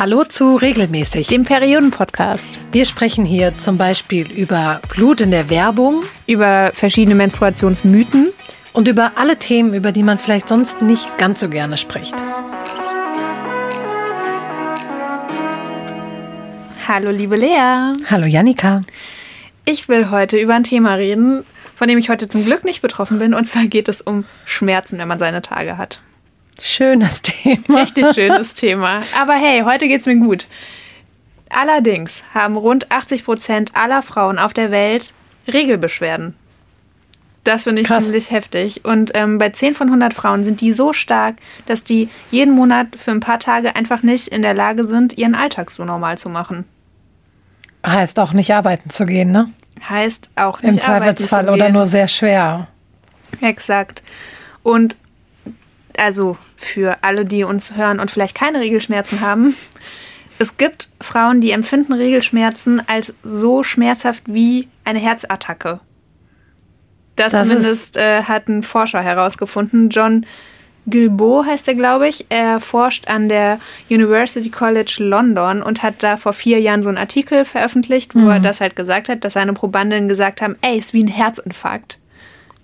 Hallo zu Regelmäßig, dem Perioden-Podcast. Wir sprechen hier zum Beispiel über Blut in der Werbung, über verschiedene Menstruationsmythen und über alle Themen, über die man vielleicht sonst nicht ganz so gerne spricht. Hallo, liebe Lea. Hallo, Janika. Ich will heute über ein Thema reden, von dem ich heute zum Glück nicht betroffen bin. Und zwar geht es um Schmerzen, wenn man seine Tage hat. Schönes Thema. Richtig schönes Thema. Aber hey, heute geht's mir gut. Allerdings haben rund 80 Prozent aller Frauen auf der Welt Regelbeschwerden. Das finde ich Krass. ziemlich heftig. Und ähm, bei 10 von 100 Frauen sind die so stark, dass die jeden Monat für ein paar Tage einfach nicht in der Lage sind, ihren Alltag so normal zu machen. Heißt auch nicht arbeiten zu gehen, ne? Heißt auch nicht Im Zweifelsfall oder nur sehr schwer. Exakt. Und also für alle, die uns hören und vielleicht keine Regelschmerzen haben. Es gibt Frauen, die empfinden Regelschmerzen als so schmerzhaft wie eine Herzattacke. Das, das zumindest äh, hat ein Forscher herausgefunden. John Gilbo heißt er, glaube ich. Er forscht an der University College London und hat da vor vier Jahren so einen Artikel veröffentlicht, wo mhm. er das halt gesagt hat, dass seine Probandinnen gesagt haben, ey, ist wie ein Herzinfarkt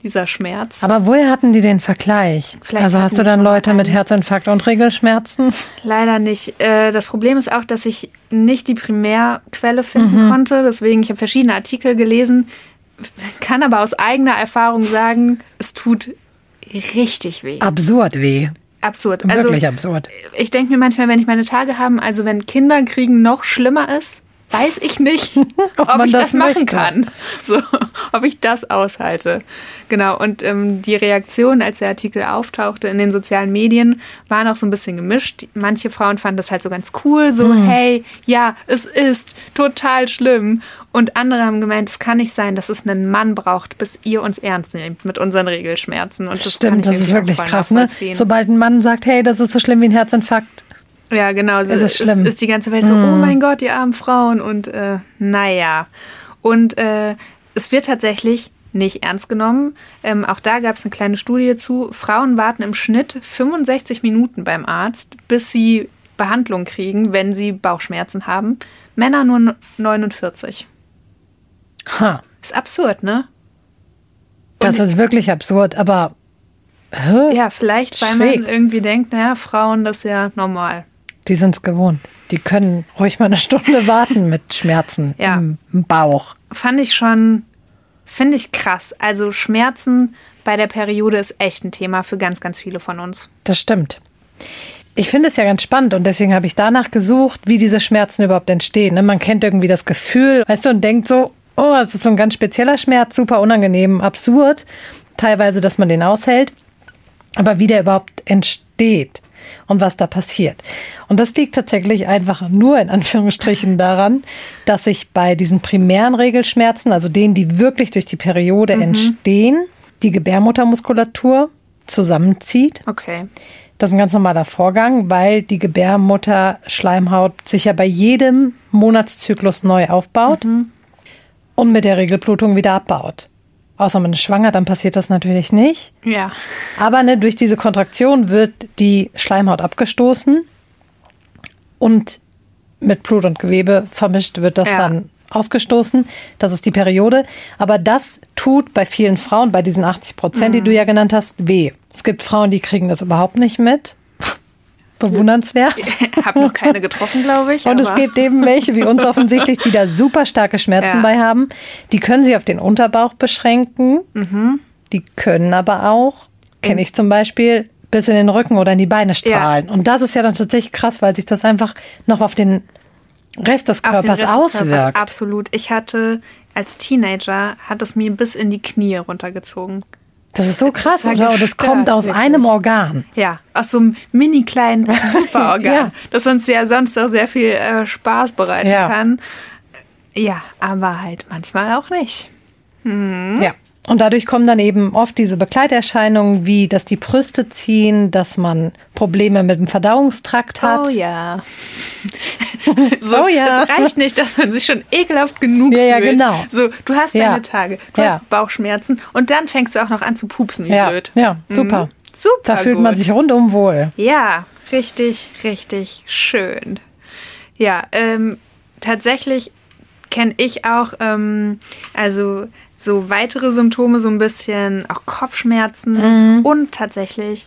dieser Schmerz. Aber woher hatten die den Vergleich? Vielleicht also hast du dann Leute mit Herzinfarkt und Regelschmerzen? Leider nicht. Äh, das Problem ist auch, dass ich nicht die Primärquelle finden mhm. konnte. Deswegen, ich habe verschiedene Artikel gelesen, kann aber aus eigener Erfahrung sagen, es tut richtig weh. Absurd weh. Absurd. Also, Wirklich absurd. Ich denke mir manchmal, wenn ich meine Tage habe, also wenn Kinder kriegen noch schlimmer ist, weiß ich nicht, ob, ob ich das, das machen kann. So, ob ich das aushalte. Genau, und ähm, die Reaktion, als der Artikel auftauchte in den sozialen Medien, waren auch so ein bisschen gemischt. Manche Frauen fanden das halt so ganz cool, so, mhm. hey, ja, es ist total schlimm. Und andere haben gemeint, es kann nicht sein, dass es einen Mann braucht, bis ihr uns ernst nehmt mit unseren Regelschmerzen. Und das Stimmt, das ist wirklich krass, ne? Sobald ein Mann sagt, hey, das ist so schlimm wie ein Herzinfarkt, ja, genau. Es ist, schlimm. Ist, ist die ganze Welt so, mm. oh mein Gott, die armen Frauen. Und äh, naja. Und äh, es wird tatsächlich nicht ernst genommen. Ähm, auch da gab es eine kleine Studie zu. Frauen warten im Schnitt 65 Minuten beim Arzt, bis sie Behandlung kriegen, wenn sie Bauchschmerzen haben. Männer nur 49. Ha. Ist absurd, ne? Und das ist wirklich absurd, aber. Hä? Ja, vielleicht, weil Schräg. man irgendwie denkt, naja, Frauen, das ist ja normal. Die sind es gewohnt. Die können ruhig mal eine Stunde warten mit Schmerzen ja. im Bauch. Fand ich schon, finde ich krass. Also Schmerzen bei der Periode ist echt ein Thema für ganz, ganz viele von uns. Das stimmt. Ich finde es ja ganz spannend und deswegen habe ich danach gesucht, wie diese Schmerzen überhaupt entstehen. Ne? Man kennt irgendwie das Gefühl, weißt du, und denkt so, oh, das ist so ein ganz spezieller Schmerz, super unangenehm, absurd, teilweise, dass man den aushält. Aber wie der überhaupt entsteht, und was da passiert. Und das liegt tatsächlich einfach nur in Anführungsstrichen daran, dass sich bei diesen primären Regelschmerzen, also denen, die wirklich durch die Periode mhm. entstehen, die Gebärmuttermuskulatur zusammenzieht. Okay. Das ist ein ganz normaler Vorgang, weil die Gebärmutterschleimhaut sich ja bei jedem Monatszyklus neu aufbaut mhm. und mit der Regelblutung wieder abbaut. Außer man ist schwanger, dann passiert das natürlich nicht. Ja. Aber ne, durch diese Kontraktion wird die Schleimhaut abgestoßen und mit Blut und Gewebe vermischt wird das ja. dann ausgestoßen. Das ist die Periode. Aber das tut bei vielen Frauen, bei diesen 80 Prozent, mhm. die du ja genannt hast, weh. Es gibt Frauen, die kriegen das überhaupt nicht mit bewundernswert. Ich habe noch keine getroffen, glaube ich. Und es gibt eben welche wie uns offensichtlich, die da super starke Schmerzen ja. bei haben. Die können sich auf den Unterbauch beschränken. Mhm. Die können aber auch, kenne ich zum Beispiel, bis in den Rücken oder in die Beine strahlen. Ja. Und das ist ja dann tatsächlich krass, weil sich das einfach noch auf den Rest des Körpers Rest auswirkt. Des Körpers, absolut. Ich hatte als Teenager hat es mir bis in die Knie runtergezogen. Das ist so krass, ist oder? Und das kommt aus wirklich. einem Organ. Ja, aus so einem mini kleinen Superorgan, ja. das uns ja sonst auch sehr viel äh, Spaß bereiten ja. kann. Ja, aber halt manchmal auch nicht. Mhm. Ja. Und dadurch kommen dann eben oft diese Begleiterscheinungen, wie dass die Brüste ziehen, dass man Probleme mit dem Verdauungstrakt hat. Oh ja. so, oh ja. Es reicht nicht, dass man sich schon ekelhaft genug ja, fühlt. Ja, genau. So, du hast ja. deine Tage, du ja. hast Bauchschmerzen und dann fängst du auch noch an zu pupsen, wie ja. blöd. Ja, super. Mhm. Super. Da fühlt gut. man sich rundum wohl. Ja, richtig, richtig schön. Ja, ähm, tatsächlich kenne ich auch, ähm, also so weitere Symptome, so ein bisschen auch Kopfschmerzen Mhm. und tatsächlich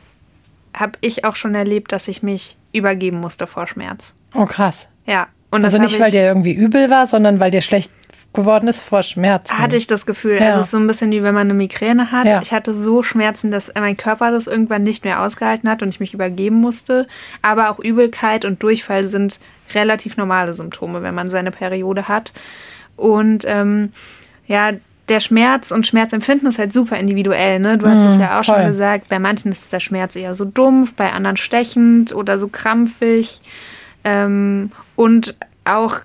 habe ich auch schon erlebt, dass ich mich übergeben musste vor Schmerz. Oh, krass. Ja. Und Also nicht, weil dir irgendwie übel war, sondern weil dir schlecht geworden ist vor Schmerzen. hatte ich das Gefühl. Ja. Also es ist so ein bisschen wie wenn man eine Migräne hat. Ja. Ich hatte so Schmerzen, dass mein Körper das irgendwann nicht mehr ausgehalten hat und ich mich übergeben musste. Aber auch Übelkeit und Durchfall sind relativ normale Symptome, wenn man seine Periode hat. Und ähm, ja, der Schmerz und Schmerzempfinden ist halt super individuell. Ne? Du hast es ja auch voll. schon gesagt. Bei manchen ist der Schmerz eher so dumpf, bei anderen stechend oder so krampfig. Ähm, und auch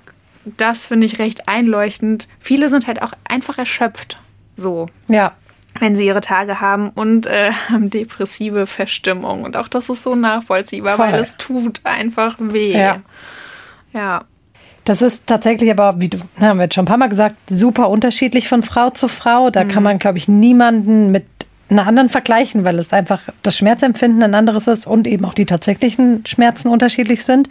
das finde ich recht einleuchtend. Viele sind halt auch einfach erschöpft, so, ja. wenn sie ihre Tage haben und äh, haben depressive Verstimmung. Und auch das ist so nachvollziehbar, Voll. weil es tut einfach weh. Ja. Ja. Das ist tatsächlich aber, wie du, na, haben wir jetzt schon ein paar Mal gesagt, super unterschiedlich von Frau zu Frau. Da kann man, glaube ich, niemanden mit einer anderen vergleichen, weil es einfach das Schmerzempfinden ein anderes ist und eben auch die tatsächlichen Schmerzen unterschiedlich sind.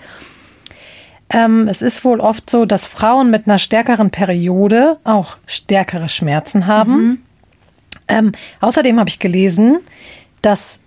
Ähm, es ist wohl oft so, dass Frauen mit einer stärkeren Periode auch stärkere Schmerzen haben. Ähm, außerdem habe ich gelesen, dass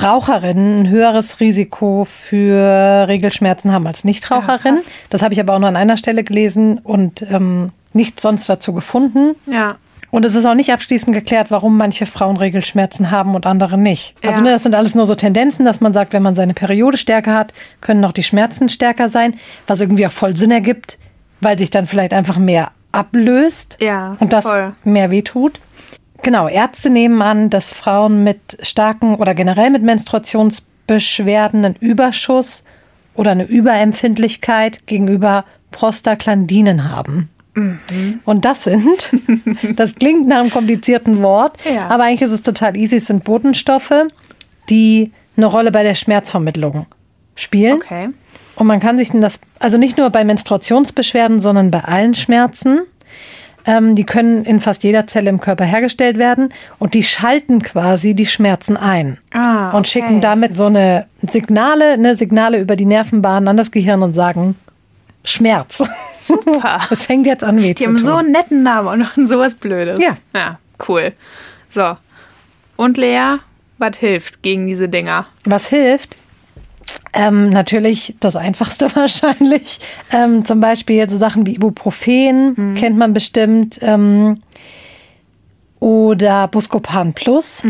Raucherinnen ein höheres Risiko für Regelschmerzen haben als Nichtraucherinnen. Ja, das habe ich aber auch nur an einer Stelle gelesen und ähm, nichts sonst dazu gefunden. Ja. Und es ist auch nicht abschließend geklärt, warum manche Frauen Regelschmerzen haben und andere nicht. Also Ja. ne, das sind alles nur so Tendenzen, dass man sagt, wenn man seine Periode stärker hat, können auch die Schmerzen stärker sein, was irgendwie auch voll Sinn ergibt, weil sich dann vielleicht einfach mehr ablöst Ja, und das voll. mehr wehtut. Genau, Ärzte nehmen an, dass Frauen mit starken oder generell mit Menstruationsbeschwerden einen Überschuss oder eine Überempfindlichkeit gegenüber Prostaglandinen haben. Mhm. Und das sind, das klingt nach einem komplizierten Wort, Ja. aber eigentlich ist es total easy. Es sind Botenstoffe, die eine Rolle bei der Schmerzvermittlung spielen. Okay. Und man kann sich das, also nicht nur bei Menstruationsbeschwerden, sondern bei allen Schmerzen. Ähm, die können in fast jeder Zelle im Körper hergestellt werden und die schalten quasi die Schmerzen ein Ah, und okay. schicken damit so eine Signale, ne, Signale über die Nervenbahnen an das Gehirn und sagen Schmerz. Super. Es fängt jetzt an weh Die haben tun. so einen netten Namen und noch sowas Blödes. Ja. Ja, cool. So. Und Lea, was hilft gegen diese Dinger? Was hilft? Ähm, natürlich das Einfachste wahrscheinlich. Ähm, zum Beispiel jetzt so Sachen wie Ibuprofen, kennt man bestimmt. Ähm, oder Buscopan Plus.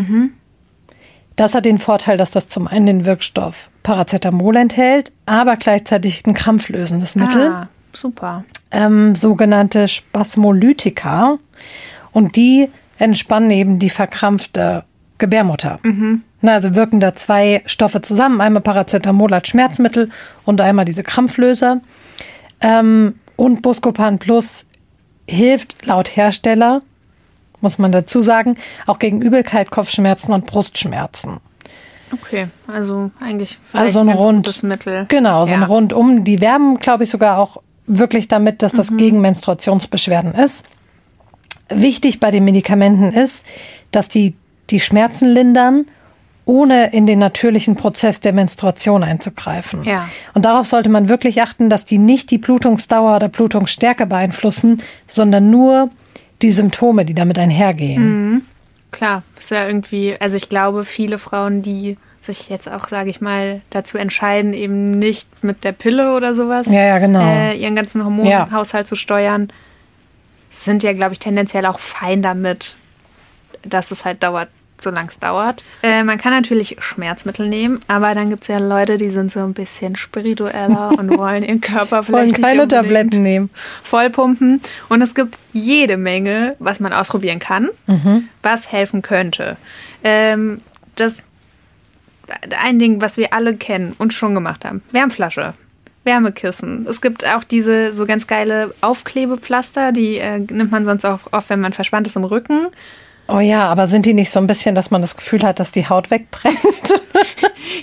Das hat den Vorteil, dass das zum einen den Wirkstoff Paracetamol enthält, aber gleichzeitig ein krampflösendes Mittel Ah, super. ähm, sogenannte Spasmolytika und die entspannen eben die verkrampfte Gebärmutter. Na, also wirken da zwei Stoffe zusammen, einmal Paracetamol als Schmerzmittel und einmal diese Krampflöser. Ähm, und Buscopan Plus hilft laut Hersteller, muss man dazu sagen, auch gegen Übelkeit, Kopfschmerzen und Brustschmerzen. Okay, also eigentlich Also so ein Rund, gutes Mittel. Genau, so ein ja. Rundum. Die werben, glaube ich, sogar auch wirklich damit, dass Mhm. das gegen Menstruationsbeschwerden ist. Wichtig bei den Medikamenten ist, dass die die Schmerzen lindern, ohne in den natürlichen Prozess der Menstruation einzugreifen. Ja. Und darauf sollte man wirklich achten, dass die nicht die Blutungsdauer oder Blutungsstärke beeinflussen, sondern nur die Symptome, die damit einhergehen. Klar, ist ja irgendwie, also ich glaube, viele Frauen, die sich jetzt auch, sage ich mal, dazu entscheiden, eben nicht mit der Pille oder sowas Ja, ja, genau. äh, ihren ganzen Hormonhaushalt zu steuern, sind ja, glaube ich, tendenziell auch fein damit, dass es halt dauert, solange es dauert. Äh, man kann natürlich Schmerzmittel nehmen, aber dann gibt es ja Leute, die sind so ein bisschen spiritueller und wollen ihren Körper Wollen vielleicht nicht keine Tabletten nehmen. vollpumpen. Und es gibt jede Menge, was man ausprobieren kann, was helfen könnte. Ähm, das ein Ding, was wir alle kennen und schon gemacht haben. Wärmflasche. Wärmekissen. Es gibt auch diese so ganz geile Aufklebepflaster, die äh, nimmt man sonst auch oft, wenn man verspannt ist im Rücken. Oh ja, aber sind die nicht so ein bisschen, dass man das Gefühl hat, dass die Haut wegbrennt?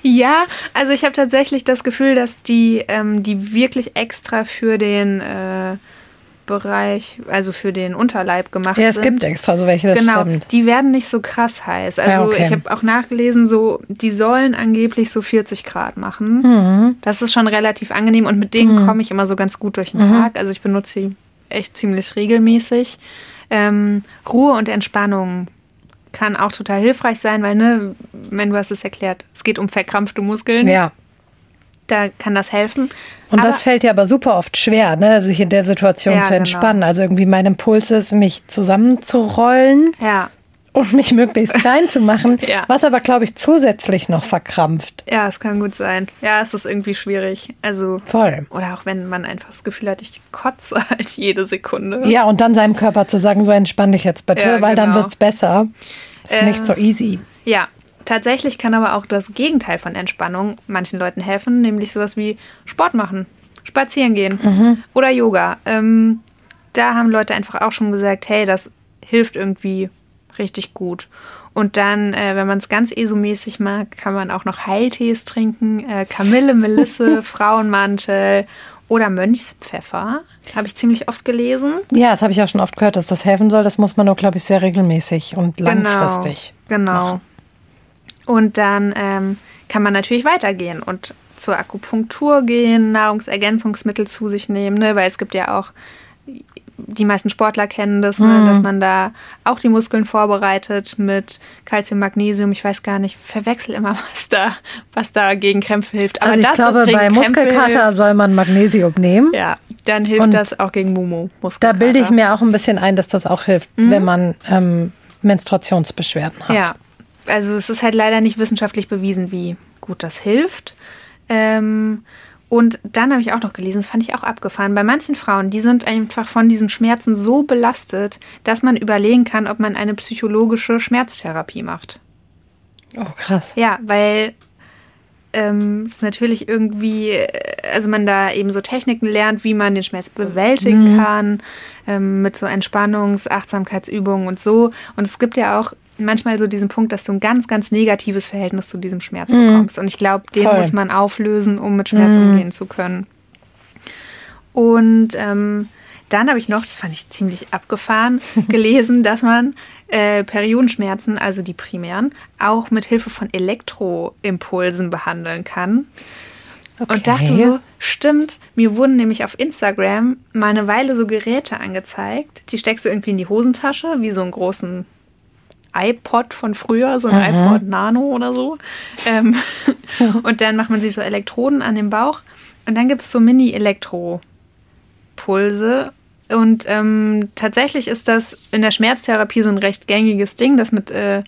Ja, also ich habe tatsächlich das Gefühl, dass die, ähm, die wirklich extra für den äh, Bereich, also für den Unterleib gemacht Ja, es sind. gibt extra so welche, das genau, stimmt. die werden nicht so krass heiß. Also Ja, okay. ich habe auch nachgelesen, so die sollen angeblich so 40 Grad machen. Mhm. Das ist schon relativ angenehm und mit denen komme ich immer so ganz gut durch den Mhm. Tag. Also ich benutze sie echt ziemlich regelmäßig. Ähm, Ruhe und Entspannung kann auch total hilfreich sein, weil, ne, wenn du hast es erklärt, es geht um verkrampfte Muskeln. Ja. Da kann das helfen. Und Aber- das fällt ja aber super oft schwer, ne, sich in der Situation Ja, zu genau. entspannen. Also irgendwie mein Impuls ist, mich zusammenzurollen Ja, und mich möglichst klein zu machen, Ja. was aber, glaube ich, zusätzlich noch verkrampft. ja, es kann gut sein. Ja, es ist irgendwie schwierig. Also, Voll. oder auch wenn man einfach das Gefühl hat, ich kotze halt jede Sekunde. Ja, und dann seinem Körper zu sagen, so entspann dich jetzt bitte, Ja, weil dann genau. wird's besser. Ist Äh, nicht so easy. Ja, tatsächlich kann aber auch das Gegenteil von Entspannung manchen Leuten helfen, nämlich sowas wie Sport machen, spazieren gehen oder Yoga. Ähm, da haben Leute einfach auch schon gesagt, hey, das hilft irgendwie richtig gut. Und dann, äh, wenn man es ganz ESO-mäßig mag, kann man auch noch Heiltees trinken, äh, Kamille, Melisse, Frauenmantel oder Mönchspfeffer. Habe ich ziemlich oft gelesen. Ja, das habe ich auch schon oft gehört, dass das helfen soll. Das muss man nur, glaube ich, sehr regelmäßig und langfristig. Genau. Und dann ähm, kann man natürlich weitergehen und zur Akupunktur gehen, Nahrungsergänzungsmittel zu sich nehmen, ne? weil es gibt ja auch, die meisten Sportler kennen das, ne? dass man da auch die Muskeln vorbereitet mit Calcium, Magnesium. Ich weiß gar nicht, verwechsel immer, was da, was da gegen Krämpfe hilft. Aber Also ich das glaube, gegen bei Krämpfe Muskelkater hilft, soll man Magnesium nehmen. ja, dann hilft Und das auch gegen Mumu. Da bilde ich mir auch ein bisschen ein, dass das auch hilft, wenn man ähm, Menstruationsbeschwerden hat. Ja, also es ist halt leider nicht wissenschaftlich bewiesen, wie gut das hilft. Ähm, und dann habe ich auch noch gelesen, das fand ich auch abgefahren, bei manchen Frauen, die sind einfach von diesen Schmerzen so belastet, dass man überlegen kann, ob man eine psychologische Schmerztherapie macht. Oh, krass. Ja, weil ähm, es natürlich irgendwie, äh, also man da eben so Techniken lernt, wie man den Schmerz bewältigen kann, ähm, mit so Entspannungs-, Achtsamkeitsübungen und so. Und es gibt ja auch manchmal so diesen Punkt, dass du ein ganz, ganz negatives Verhältnis zu diesem Schmerz bekommst. Und ich glaube, den Voll. muss man auflösen, um mit Schmerz umgehen zu können. Und ähm, dann habe ich noch, das fand ich ziemlich abgefahren, gelesen, dass man äh, Periodenschmerzen, also die primären, auch mit Hilfe von Elektroimpulsen behandeln kann. Und dachte so, stimmt, mir wurden nämlich auf Instagram mal eine Weile so Geräte angezeigt. Die steckst du irgendwie in die Hosentasche, wie so einen großen iPod von früher, so ein iPod Nano oder so. Ähm, und dann macht man sich so Elektroden an den Bauch. Und dann gibt es so Mini-Elektropulse. Und ähm, tatsächlich ist das in der Schmerztherapie so ein recht gängiges Ding, das mit äh,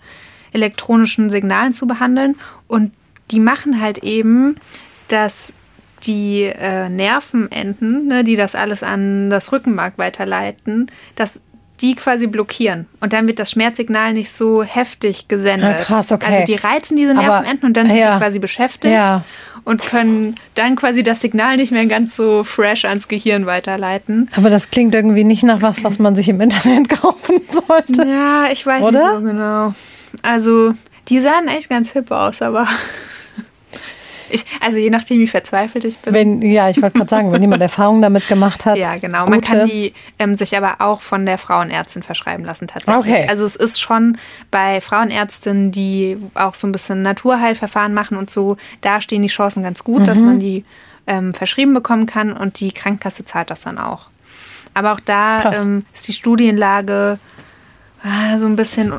elektronischen Signalen zu behandeln. Und die machen halt eben, dass die äh, Nervenenden, ne, die das alles an das Rückenmark weiterleiten, dass die quasi blockieren. Und dann wird das Schmerzsignal nicht so heftig gesendet. Ah, krass, okay. Also die reizen diese Nervenenden und dann sind ja. die quasi beschäftigt Ja. und können dann quasi das Signal nicht mehr ganz so fresh ans Gehirn weiterleiten. Aber das klingt irgendwie nicht nach was, was man sich im Internet kaufen sollte. Ja, ich weiß Oder? nicht so genau. Also, die sahen echt ganz hip aus, aber ich, also je nachdem, wie verzweifelt ich bin. Wenn, ja, ich wollte gerade sagen, wenn jemand Erfahrung damit gemacht hat. Ja, genau. Man gute. kann die ähm, sich aber auch von der Frauenärztin verschreiben lassen, tatsächlich. Okay. Also es ist schon bei Frauenärztinnen, die auch so ein bisschen Naturheilverfahren machen und so, da stehen die Chancen ganz gut, dass Mhm. man die ähm, verschrieben bekommen kann und die Krankenkasse zahlt das dann auch. Aber auch da ähm, ist die Studienlage ah, so ein bisschen.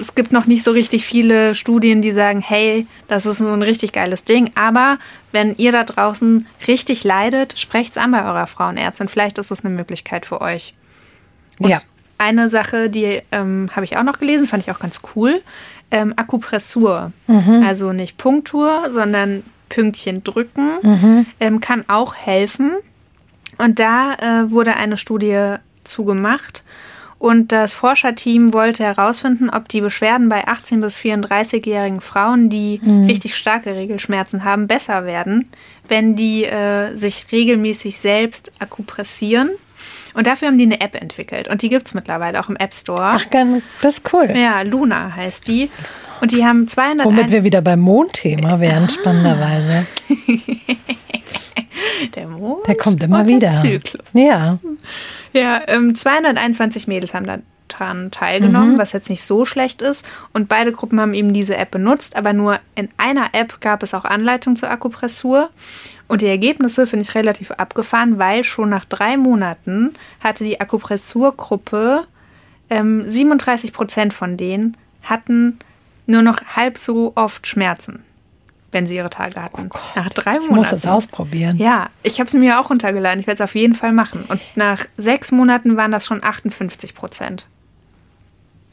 Es gibt noch nicht so richtig viele Studien, die sagen, hey, das ist so ein richtig geiles Ding. Aber wenn ihr da draußen richtig leidet, sprecht's an bei eurer Frauenärztin. Vielleicht ist es eine Möglichkeit für euch. ja. Eine Sache, die ähm, habe ich auch noch gelesen, fand ich auch ganz cool. Ähm, Akupressur. Also nicht Punktur, sondern Pünktchen drücken. Ähm, kann auch helfen. Und da äh, wurde eine Studie zugemacht. Und das Forscherteam wollte herausfinden, ob die Beschwerden bei 18- bis 34-jährigen Frauen, die richtig starke Regelschmerzen haben, besser werden, wenn die äh, sich regelmäßig selbst akupressieren. Und dafür haben die eine App entwickelt. Und die gibt es mittlerweile auch im App Store. Ach, das ist cool. Ja, Luna heißt die. Und die haben 200 Womit wir wieder beim Mondthema wären, spannenderweise. der Mond Der kommt immer wieder. Zyklus. Ja. Ja, ähm, 221 Mädels haben daran teilgenommen, was jetzt nicht so schlecht ist. Und beide Gruppen haben eben diese App benutzt, aber nur in einer App gab es auch Anleitung zur Akupressur. Und die Ergebnisse finde ich relativ abgefahren, weil schon nach drei Monaten hatte die Akupressurgruppe ähm, 37 Prozent von denen hatten nur noch halb so oft Schmerzen, wenn sie ihre Tage hatten. nach drei Monaten. Ich muss das ausprobieren. Ja, ich habe es mir auch runtergeladen. Ich werde es auf jeden Fall machen. Und nach sechs Monaten waren das schon 58 Prozent.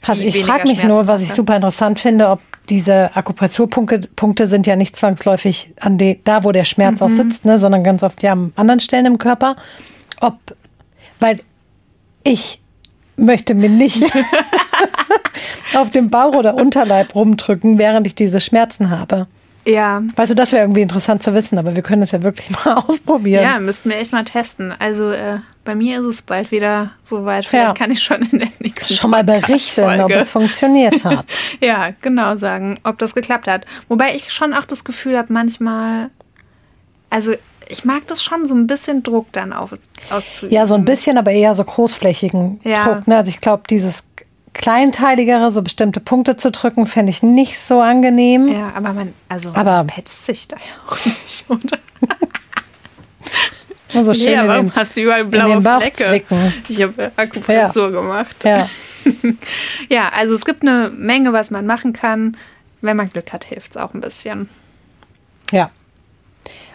Krass, ich frage mich nur, was ich super interessant finde, ob diese Akupressurpunkte Punkte sind ja nicht zwangsläufig an de, da, wo der Schmerz Mhm. auch sitzt, ne, sondern ganz oft ja an anderen Stellen im Körper. Ob, weil ich möchte mir nicht auf dem Bauch oder Unterleib rumdrücken, während ich diese Schmerzen habe. Ja, Weißt du, das wäre irgendwie interessant zu wissen, aber wir können das ja wirklich mal ausprobieren. ja, müssten wir echt mal testen. Also äh, bei mir ist es bald wieder soweit. Vielleicht Ja. kann ich schon in der nächsten Schon mal berichten, ob es funktioniert hat. Ja, genau sagen, ob das geklappt hat. Wobei ich schon auch das Gefühl habe, manchmal, also ich mag das schon so ein bisschen Druck dann auf, auszuüben. Ja, so ein bisschen, aber eher so großflächigen Ja. Druck. Ne? Also ich glaube, dieses kleinteiligere, so bestimmte Punkte zu drücken, fände ich nicht so angenehm. Ja, aber man, also Aber- man petzt sich da ja auch nicht, oder? Also schön ja, in warum den, hast du überall blaue den Bauch Flecke? Ich habe Akupressur gemacht. ja. Ja, also es gibt eine Menge, was man machen kann. Wenn man Glück hat, hilft es auch ein bisschen. ja.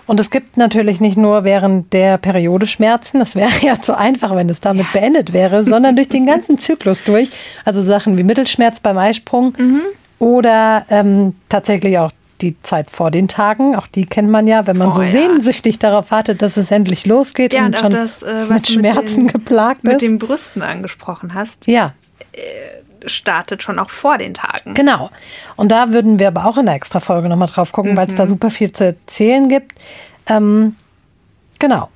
Und es gibt natürlich nicht nur während der Periode Schmerzen, das wäre ja zu einfach, wenn es damit beendet wäre, sondern durch den ganzen Zyklus durch. Also Sachen wie Mittelschmerz beim Eisprung Mhm. oder ähm, tatsächlich auch die Zeit vor den Tagen. Auch die kennt man ja, wenn man Oh, so ja. sehnsüchtig darauf wartet, dass es endlich losgeht Ja, und und schon das, äh, mit Schmerzen mit den, geplagt mit ist. den Brüsten angesprochen hast, ja, startet schon auch vor den Tagen. Genau. Und da würden wir aber auch in der Extra-Folge nochmal drauf gucken, weil es Mhm. da super viel zu erzählen gibt. Ähm, genau.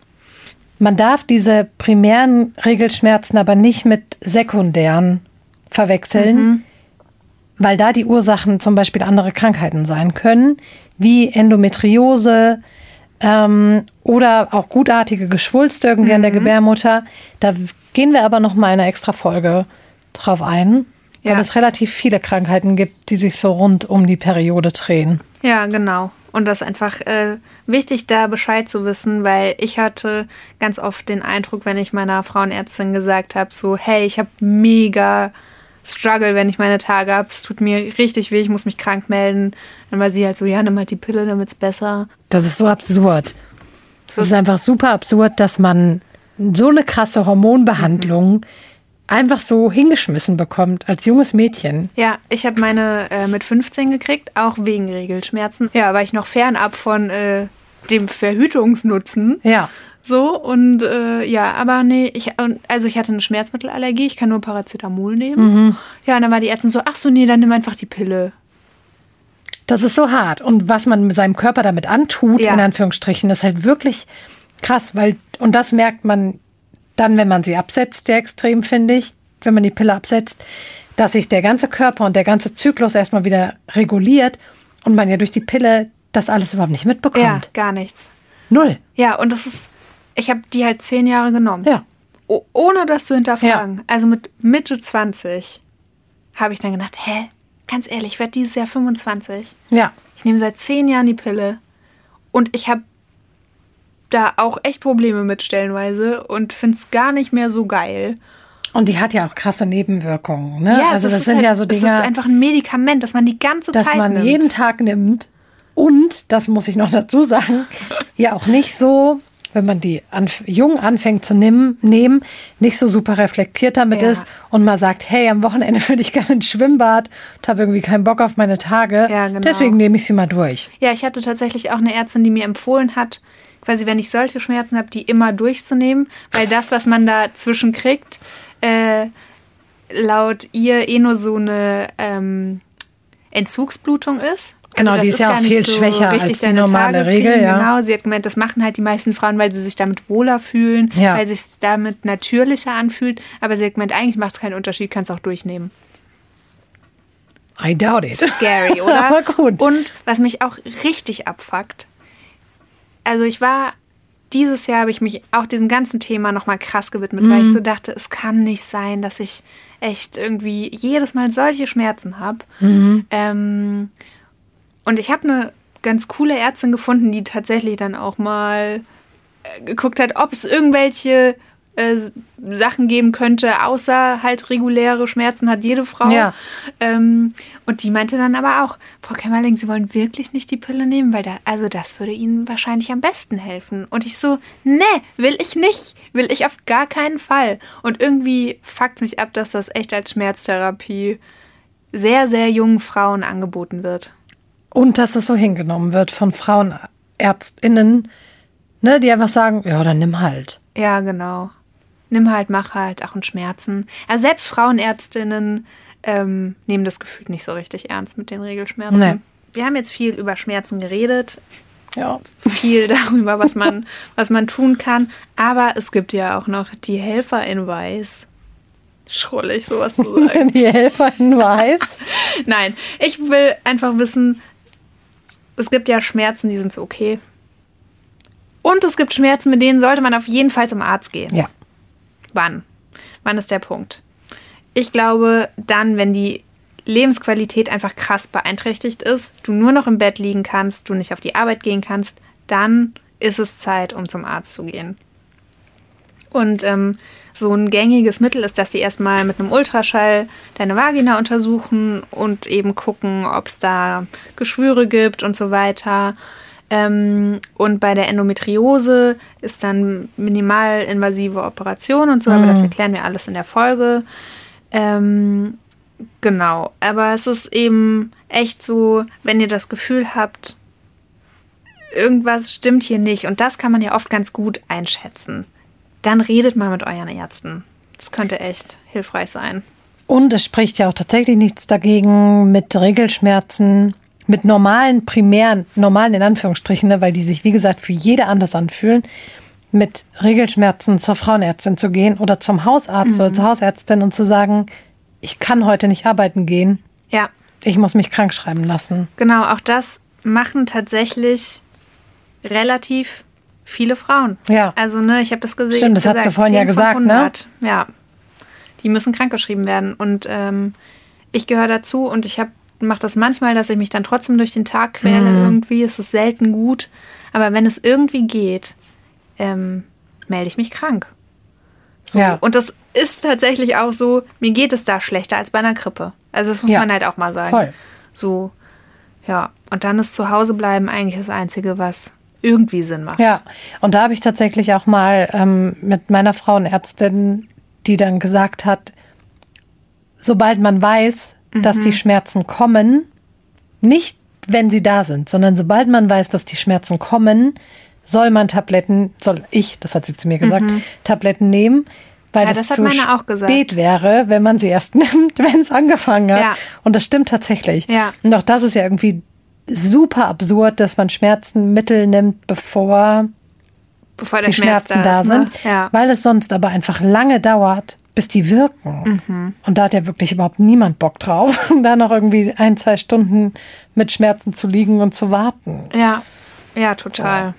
Man darf diese primären Regelschmerzen aber nicht mit sekundären verwechseln, Mhm. weil da die Ursachen zum Beispiel andere Krankheiten sein können, wie Endometriose ähm, oder auch gutartige Geschwulste irgendwie an der Mhm. Gebärmutter. Da gehen wir aber nochmal in einer Extra-Folge drauf ein, weil Ja. es relativ viele Krankheiten gibt, die sich so rund um die Periode drehen. Ja, genau. Und das ist einfach äh, wichtig, da Bescheid zu wissen, weil ich hatte ganz oft den Eindruck, wenn ich meiner Frauenärztin gesagt habe, so, hey, ich habe mega Struggle, wenn ich meine Tage habe, es tut mir richtig weh, ich muss mich krank melden. Dann war sie halt so, ja, nimm halt die Pille, damit es besser. Das ist so absurd. Es ist einfach super absurd, dass man so eine krasse Hormonbehandlung einfach so hingeschmissen bekommt als junges Mädchen. Ja, ich habe meine äh, mit 15 gekriegt, auch wegen Regelschmerzen. Ja, war ich noch fernab von äh, dem Verhütungsnutzen. Ja. So, und äh, ja, aber nee, ich, also ich hatte eine Schmerzmittelallergie, ich kann nur Paracetamol nehmen. Ja, und dann war die Ärztin so, ach so, nee, dann nimm einfach die Pille. Das ist so hart. Und was man mit seinem Körper damit antut, Ja. in Anführungsstrichen, ist halt wirklich krass, weil, und das merkt man dann, wenn man sie absetzt, der extrem, finde ich, wenn man die Pille absetzt, dass sich der ganze Körper und der ganze Zyklus erstmal wieder reguliert und man ja durch die Pille das alles überhaupt nicht Ja, mitbekommt. gar nichts. Null. Ja, und das ist, ich habe die halt zehn Jahre genommen. Ja. O ohne das zu hinterfragen. Also mit Mitte 20 habe ich dann gedacht, hä, ganz ehrlich, ich werde dieses Jahr 25. Ja. Ich nehme seit zehn Jahren die Pille und ich habe da auch echt Probleme mit stellenweise und finde es gar nicht mehr so geil. Und die hat ja auch krasse Nebenwirkungen. Ne? also das, ist sind halt, ja so Das ist Dinge, einfach ein Medikament, das man die ganze dass Zeit man nimmt. jeden Tag nimmt. Und, das muss ich noch dazu sagen, ja auch nicht so, wenn man die anf jung anfängt zu nehmen, nehmen, nicht so super reflektiert damit Ja. ist und mal sagt, hey, am Wochenende würde ich gerne ins Schwimmbad und habe irgendwie keinen Bock auf meine Tage. Ja, genau. Deswegen nehme ich sie mal durch. Ja, ich hatte tatsächlich auch eine Ärztin, die mir empfohlen hat, quasi wenn ich solche Schmerzen habe, die immer durchzunehmen, weil das, was man dazwischen kriegt, äh, laut ihr eh nur so eine ähm, Entzugsblutung ist. Also Genau, das die ist ja auch viel so schwächer als die normale Tage Regel. ja. Genau, sie hat gemeint, das machen halt die meisten Frauen, weil sie sich damit wohler fühlen, Ja. weil sich damit natürlicher anfühlt. Aber sie hat gemeint, eigentlich macht es keinen Unterschied, kannst auch durchnehmen. I doubt it. Scary, oder? Aber gut. Und was mich auch richtig abfuckt, also ich war dieses Jahr habe ich mich auch diesem ganzen Thema nochmal krass gewidmet, mhm. weil ich so dachte, es kann nicht sein, dass ich echt irgendwie jedes Mal solche Schmerzen habe. Mhm. Ähm, und ich habe eine ganz coole Ärztin gefunden, die tatsächlich dann auch mal äh, geguckt hat, ob es irgendwelche äh, Sachen geben könnte, außer halt reguläre Schmerzen hat jede Frau. Ja. Ähm, und die meinte dann aber auch, Frau Kämmerling, Sie wollen wirklich nicht die Pille nehmen, weil da, also das würde Ihnen wahrscheinlich am besten helfen. Und ich so, nee, will ich nicht, will ich auf gar keinen Fall. Und irgendwie fuckt mich ab, dass das echt als Schmerztherapie sehr, sehr jungen Frauen angeboten wird. Und dass es so hingenommen wird von Frauenärztinnen, ne, die einfach sagen, ja, dann nimm halt. Ja, genau nimm halt, mach halt, auch in Schmerzen. Also selbst Frauenärztinnen ähm, nehmen das Gefühl nicht so richtig ernst mit den Regelschmerzen. Nee. Wir haben jetzt viel über Schmerzen geredet. Ja. Viel darüber, was man, was man tun kann. Aber es gibt ja auch noch die Helfer in Weiß. Schrullig, sowas zu sagen. die Helfer in Weiß? Nein, ich will einfach wissen, es gibt ja Schmerzen, die sind so okay. Und es gibt Schmerzen, mit denen sollte man auf jeden Fall zum Arzt gehen. Ja. Wann? Wann ist der Punkt? Ich glaube, dann, wenn die Lebensqualität einfach krass beeinträchtigt ist, du nur noch im Bett liegen kannst, du nicht auf die Arbeit gehen kannst, dann ist es Zeit, um zum Arzt zu gehen. Und ähm, so ein gängiges Mittel ist, dass sie erstmal mit einem Ultraschall deine Vagina untersuchen und eben gucken, ob es da Geschwüre gibt und so weiter. Ähm, und bei der Endometriose ist dann minimalinvasive Operation und so, mhm. aber das mhm. erklären wir alles in der Folge. Ähm, genau, aber es ist eben echt so, wenn ihr das Gefühl habt, irgendwas stimmt hier nicht und das kann man ja oft ganz gut einschätzen, dann redet mal mit euren Ärzten. Das könnte echt hilfreich sein. Und es spricht ja auch tatsächlich nichts dagegen, mit Regelschmerzen mit normalen, primären, normalen in Anführungsstrichen, ne, weil die sich, wie gesagt, für jede anders anfühlen, mit Regelschmerzen zur Frauenärztin zu gehen oder zum Hausarzt mhm. oder zur Hausärztin und zu sagen, ich kann heute nicht arbeiten gehen. Ja. Ich muss mich krank schreiben lassen. Genau, auch das machen tatsächlich relativ viele Frauen. Ja. Also, ne, ich habe das gesehen. Stimmt, das gesagt, hast du vorhin ja gesagt, ne? Ja. Die müssen krankgeschrieben werden. Und ähm, ich gehöre dazu und ich habe mache das manchmal, dass ich mich dann trotzdem durch den Tag quäle mhm. irgendwie. Es ist selten gut. Aber wenn es irgendwie geht, ähm, melde ich mich krank. So. Ja. Und das ist tatsächlich auch so, mir geht es da schlechter als bei einer Grippe. Also das muss ja. man halt auch mal sagen. Voll. So, ja. Und dann ist zu Hause bleiben eigentlich das Einzige, was irgendwie Sinn macht. Ja, und da habe ich tatsächlich auch mal ähm, mit meiner Frauenärztin, die dann gesagt hat, sobald man weiß, dass die mhm. Schmerzen kommen, nicht wenn sie da sind, sondern sobald man weiß, dass die Schmerzen kommen, soll man Tabletten, soll ich, das hat sie zu mir gesagt, mhm. Tabletten nehmen, weil ja, das, das zu spät wäre, wenn man sie erst nimmt, wenn es angefangen hat. Ja. Und das stimmt tatsächlich. Ja. Und auch das ist ja irgendwie super absurd, dass man Schmerzenmittel nimmt, bevor, bevor die Schmerzen da, da sind, ne? ja. weil es sonst aber einfach lange dauert, bis die wirken. Mhm. Und da hat ja wirklich überhaupt niemand Bock drauf, da noch irgendwie ein, zwei Stunden mit Schmerzen zu liegen und zu warten. Ja, ja, total. So.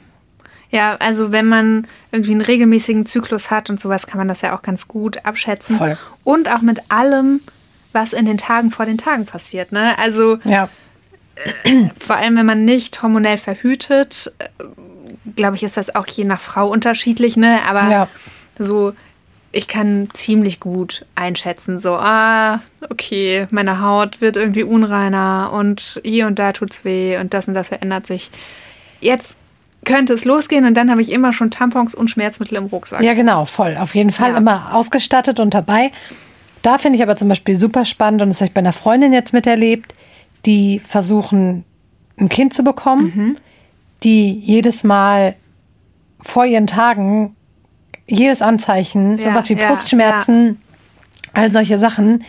Ja, also wenn man irgendwie einen regelmäßigen Zyklus hat und sowas, kann man das ja auch ganz gut abschätzen. Voll. Und auch mit allem, was in den Tagen vor den Tagen passiert. Ne? Also ja. äh, vor allem, wenn man nicht hormonell verhütet, äh, glaube ich, ist das auch je nach Frau unterschiedlich. Ne? Aber ja. so ich kann ziemlich gut einschätzen, so, ah, okay, meine Haut wird irgendwie unreiner und hier und da tut's weh und das und das verändert sich. Jetzt könnte es losgehen und dann habe ich immer schon Tampons und Schmerzmittel im Rucksack. Ja, genau, voll. Auf jeden Fall ja. immer ausgestattet und dabei. Da finde ich aber zum Beispiel super spannend und das habe ich bei einer Freundin jetzt miterlebt, die versuchen, ein Kind zu bekommen, mhm. die jedes Mal vor ihren Tagen jedes Anzeichen, ja, sowas wie ja, Brustschmerzen, ja. all solche Sachen,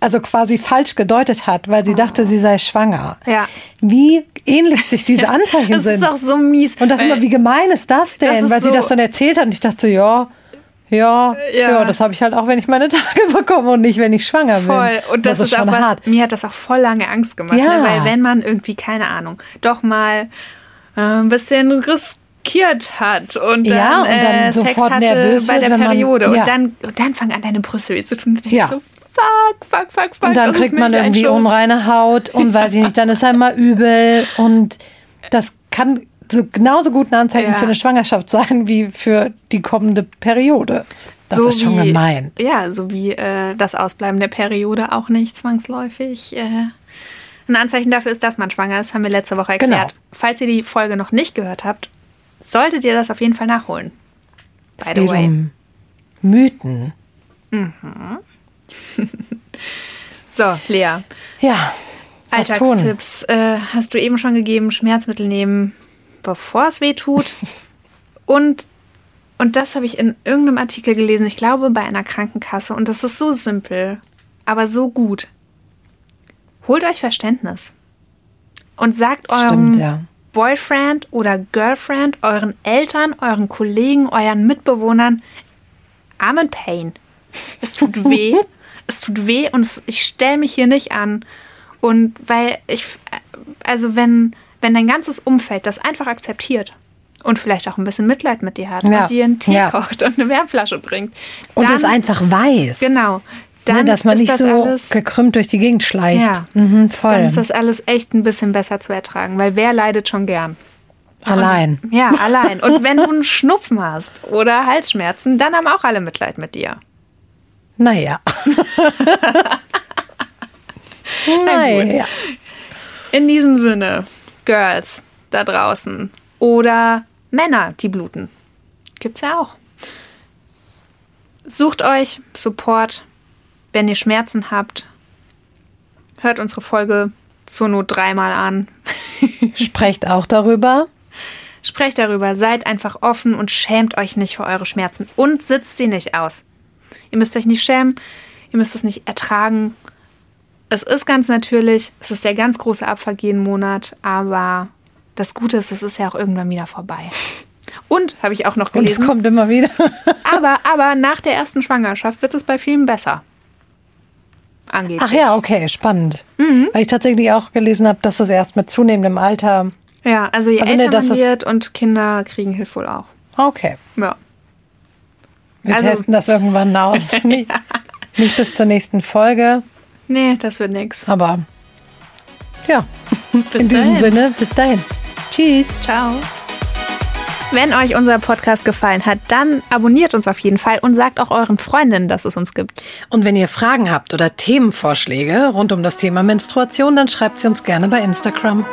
also quasi falsch gedeutet hat, weil sie oh. dachte, sie sei schwanger. Ja. Wie ähnlich sich diese Anzeichen das sind. Das ist auch so mies. Und dachte immer, wie gemein ist das denn? Das weil so sie das dann erzählt hat und ich dachte so, ja, ja, ja, ja, das habe ich halt auch, wenn ich meine Tage bekomme und nicht, wenn ich schwanger bin. Voll. Und das, das ist, ist, auch was, hart. mir hat das auch voll lange Angst gemacht. Ja. Ne? Weil wenn man irgendwie, keine Ahnung, doch mal äh, ein bisschen riskiert blockiert hat und dann, Ja, und dann äh, Sex sofort hatte nervös bei der wenn man- Periode. ja. Und, dann, und dann fangen an, deine Brüste weh zu tun. Und Ja. so, fuck, fuck, fuck, fuck. Und dann kriegt man irgendwie unreine Haut und weiß ich nicht, dann ist einmal übel. Und das kann so genauso gut ein Anzeichen Ja. für eine Schwangerschaft sein wie für die kommende Periode. Das ist schon wie, gemein. Ja, so wie äh, das Ausbleiben der Periode auch nicht zwangsläufig äh, ein Anzeichen dafür ist, dass man schwanger ist, haben wir letzte Woche erklärt. Genau. Falls ihr die Folge noch nicht gehört habt, solltet ihr das auf jeden Fall nachholen. Es By the geht way. um Mythen. So, Lea, Ja? Alltagstipps äh, hast du eben schon gegeben. Schmerzmittel nehmen, bevor es weh tut. und, und das habe ich in irgendeinem Artikel gelesen, ich glaube bei einer Krankenkasse. Und das ist so simpel, aber so gut. Holt euch Verständnis. Und sagt eurem Stimmt, ja. Boyfriend oder Girlfriend, euren Eltern, euren Kollegen, euren Mitbewohnern, I'm in pain. Es tut weh. es tut weh und es, ich stelle mich hier nicht an. Und weil ich, also wenn, wenn dein ganzes Umfeld das einfach akzeptiert und vielleicht auch ein bisschen Mitleid mit dir hat Ja, und dir einen Tee ja. kocht und eine Wärmflasche bringt. Und dann, es einfach weiß. Genau. Dann Ne, dass man nicht das so alles, gekrümmt durch die Gegend schleicht. Ja. Mhm, voll. dann ist das alles echt ein bisschen besser zu ertragen, weil wer leidet schon gern? Allein. Ja, allein. Und wenn du einen Schnupfen hast oder Halsschmerzen, dann haben auch alle Mitleid mit dir. Naja. naja. In diesem Sinne, Girls da draußen oder Männer, die bluten. Gibt's ja auch. Sucht euch Support, wenn ihr Schmerzen habt. Hört unsere Folge zur Not dreimal an. Sprecht auch darüber. Sprecht darüber, seid einfach offen und schämt euch nicht für eure Schmerzen und sitzt sie nicht aus. Ihr müsst euch nicht schämen, ihr müsst es nicht ertragen. Es ist ganz natürlich, es ist der ganz große Abvergehen-Monat, aber das Gute ist, es ist ja auch irgendwann wieder vorbei. Und, habe ich auch noch Und es gelesen, kommt immer wieder. aber, aber nach der ersten Schwangerschaft wird es bei vielen besser. Angeblich. Ach ja, okay, spannend. Mhm. Weil ich tatsächlich auch gelesen habe, dass das erst mit zunehmendem Alter. Ja, also je Also, ne, älter das man wird und Kinder kriegen Hilfe wohl auch. Okay. Ja. Wir Also- testen das irgendwann aus. nicht, nicht bis zur nächsten Folge, Nee, das wird nix. aber ja, in diesem dahin. Sinne, bis dahin. Tschüss. Ciao. Wenn euch unser Podcast gefallen hat, dann abonniert uns auf jeden Fall und sagt auch euren Freundinnen, dass es uns gibt. Und wenn ihr Fragen habt oder Themenvorschläge rund um das Thema Menstruation, dann schreibt sie uns gerne bei Instagram.